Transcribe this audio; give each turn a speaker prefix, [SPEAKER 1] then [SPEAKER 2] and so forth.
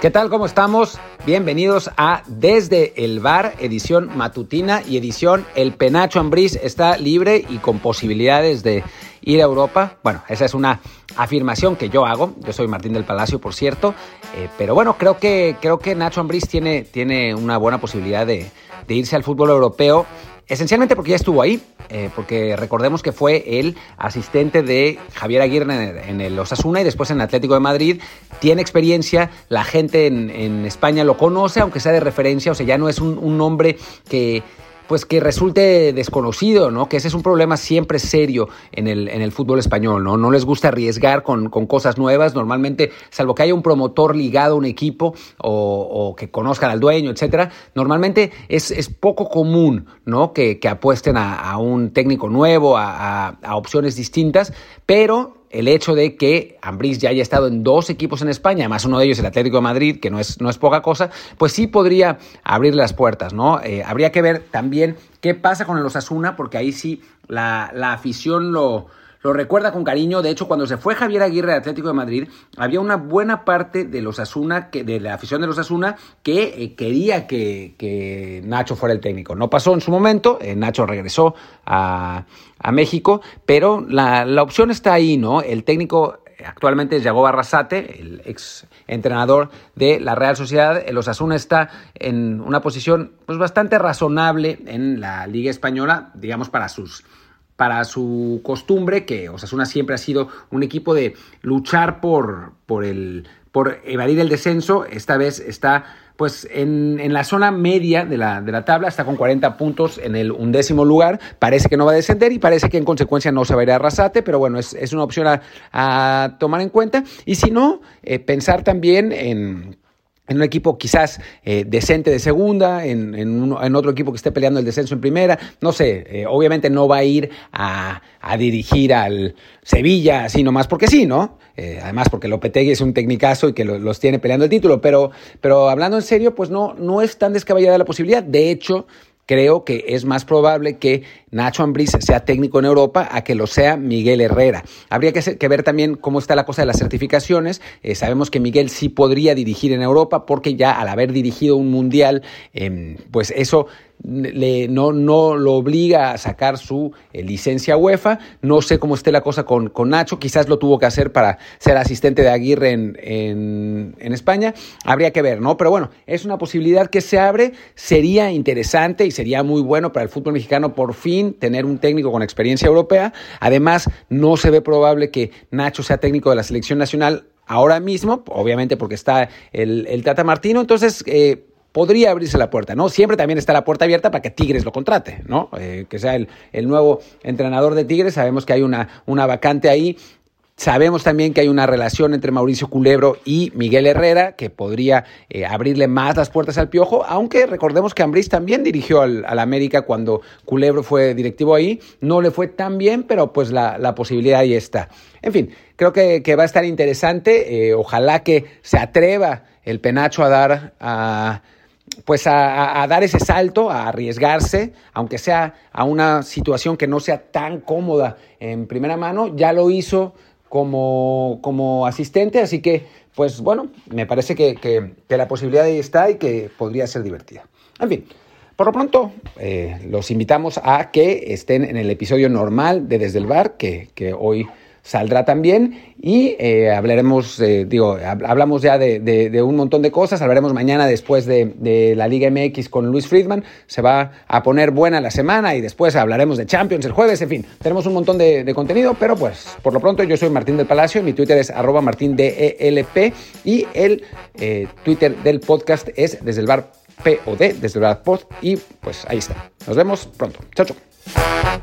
[SPEAKER 1] ¿Qué tal? ¿Cómo estamos? Bienvenidos a Desde el Bar, edición matutina y edición El Penacho Ambriz está libre y con posibilidades de ir a Europa. Bueno, esa es una afirmación que yo hago. Yo soy Martín del Palacio, por cierto. Eh, pero bueno, creo que, creo que Nacho Ambriz tiene, tiene una buena posibilidad de, de irse al fútbol europeo. Esencialmente porque ya estuvo ahí, eh, porque recordemos que fue el asistente de Javier Aguirre en el, Osasuna y después en el Atlético de Madrid. Tiene experiencia, la gente en, España lo conoce, aunque sea de referencia, o sea, ya no es un, un nombre que pues que resulte desconocido, ¿no? Que ese es un problema siempre serio en el, en el fútbol español, ¿no? No les gusta arriesgar con, cosas nuevas, normalmente, salvo que haya un promotor ligado a un equipo o, que conozcan al dueño, etcétera, normalmente es, es poco común, ¿no? Que, apuesten a, un técnico nuevo, a, a opciones distintas, pero el hecho de que Ambriz ya haya estado en dos equipos en España, además uno de ellos el Atlético de Madrid, que no es, no es poca cosa, pues sí podría abrir las puertas, ¿no? Eh, habría que ver también qué pasa con el Osasuna, porque ahí sí la, la afición lo, lo recuerda con cariño. De hecho, cuando se fue Javier Aguirre de Atlético de Madrid, había una buena parte de los Asuna, que, de la afición de los Asuna, que eh, quería que, Nacho fuera el técnico. No pasó en su momento, eh, Nacho regresó a, México, pero la, opción está ahí, ¿no? El técnico actualmente es Yago Barrasate, el ex entrenador de la Real Sociedad. El Osasuna está en una posición pues, bastante razonable en la Liga Española, digamos, para sus para su costumbre, que Osasuna siempre ha sido un equipo de luchar por, por, el, por evadir el descenso. Esta vez está pues en, en la zona media de la, de la, tabla, está con 40 puntos en el undécimo lugar, parece que no va a descender y parece que en consecuencia no se va a ir a Arrasate, pero bueno, es, es una opción a, tomar en cuenta. Y si no, eh, pensar también en en un equipo quizás eh, decente de segunda, en, en, otro equipo que esté peleando el descenso en primera, no sé, eh, obviamente no va a ir a, dirigir al Sevilla así nomás porque sí, ¿no? Eh, además porque Lopetegui es un tecnicazo y que los tiene peleando el título, pero, pero hablando en serio, pues no, no es tan descabellada la posibilidad. De hecho, creo que es más probable que Nacho Ambriz sea técnico en Europa a que lo sea Miguel Herrera. Habría que, ver también cómo está la cosa de las certificaciones. Eh, sabemos que Miguel sí podría dirigir en Europa porque ya al haber dirigido un mundial, em, pues eso le, no, no lo obliga a sacar su eh, licencia UEFA. No sé cómo esté la cosa con, con, Nacho, quizás lo tuvo que hacer para ser asistente de Aguirre en, en, España. Habría que ver, ¿no? Pero bueno, es una posibilidad que se abre, sería interesante y sería muy bueno para el fútbol mexicano por fin tener un técnico con experiencia europea. Además, no se ve probable que Nacho sea técnico de la selección nacional ahora mismo, obviamente porque está el, el Tata Martino. Entonces, eh, podría abrirse la puerta, ¿no? Siempre también está la puerta abierta para que Tigres lo contrate, ¿no? Eh, que sea el, el, nuevo entrenador de Tigres. Sabemos que hay una, una vacante ahí. Sabemos también que hay una relación entre Mauricio Culebro y Miguel Herrera que podría eh, abrirle más las puertas al Piojo, aunque recordemos que Ambriz también dirigió al, América cuando Culebro fue directivo ahí. No le fue tan bien, pero pues la, la posibilidad ahí está. En fin, creo que, que va a estar interesante. Eh, ojalá que se atreva el penacho a dar a pues a, dar ese salto, a arriesgarse, aunque sea a una situación que no sea tan cómoda en primera mano, ya lo hizo como, como asistente, así que, pues bueno, me parece que, que, la posibilidad ahí está y que podría ser divertida. En fin, por lo pronto, eh, los invitamos a que estén en el episodio normal de Desde el Bar, que, que hoy saldrá también y eh, hablaremos, eh, digo, hablamos ya de, un montón de cosas, hablaremos mañana después de, la Liga MX con Luis Friedman, se va a poner buena la semana y después hablaremos de Champions el jueves, en fin, tenemos un montón de, contenido, pero pues por lo pronto yo soy Martín del Palacio, mi Twitter es arroba martindelp y el eh, Twitter del podcast es desde el bar POD, desde el bar pod y pues ahí está. Nos vemos pronto. Chao, chao.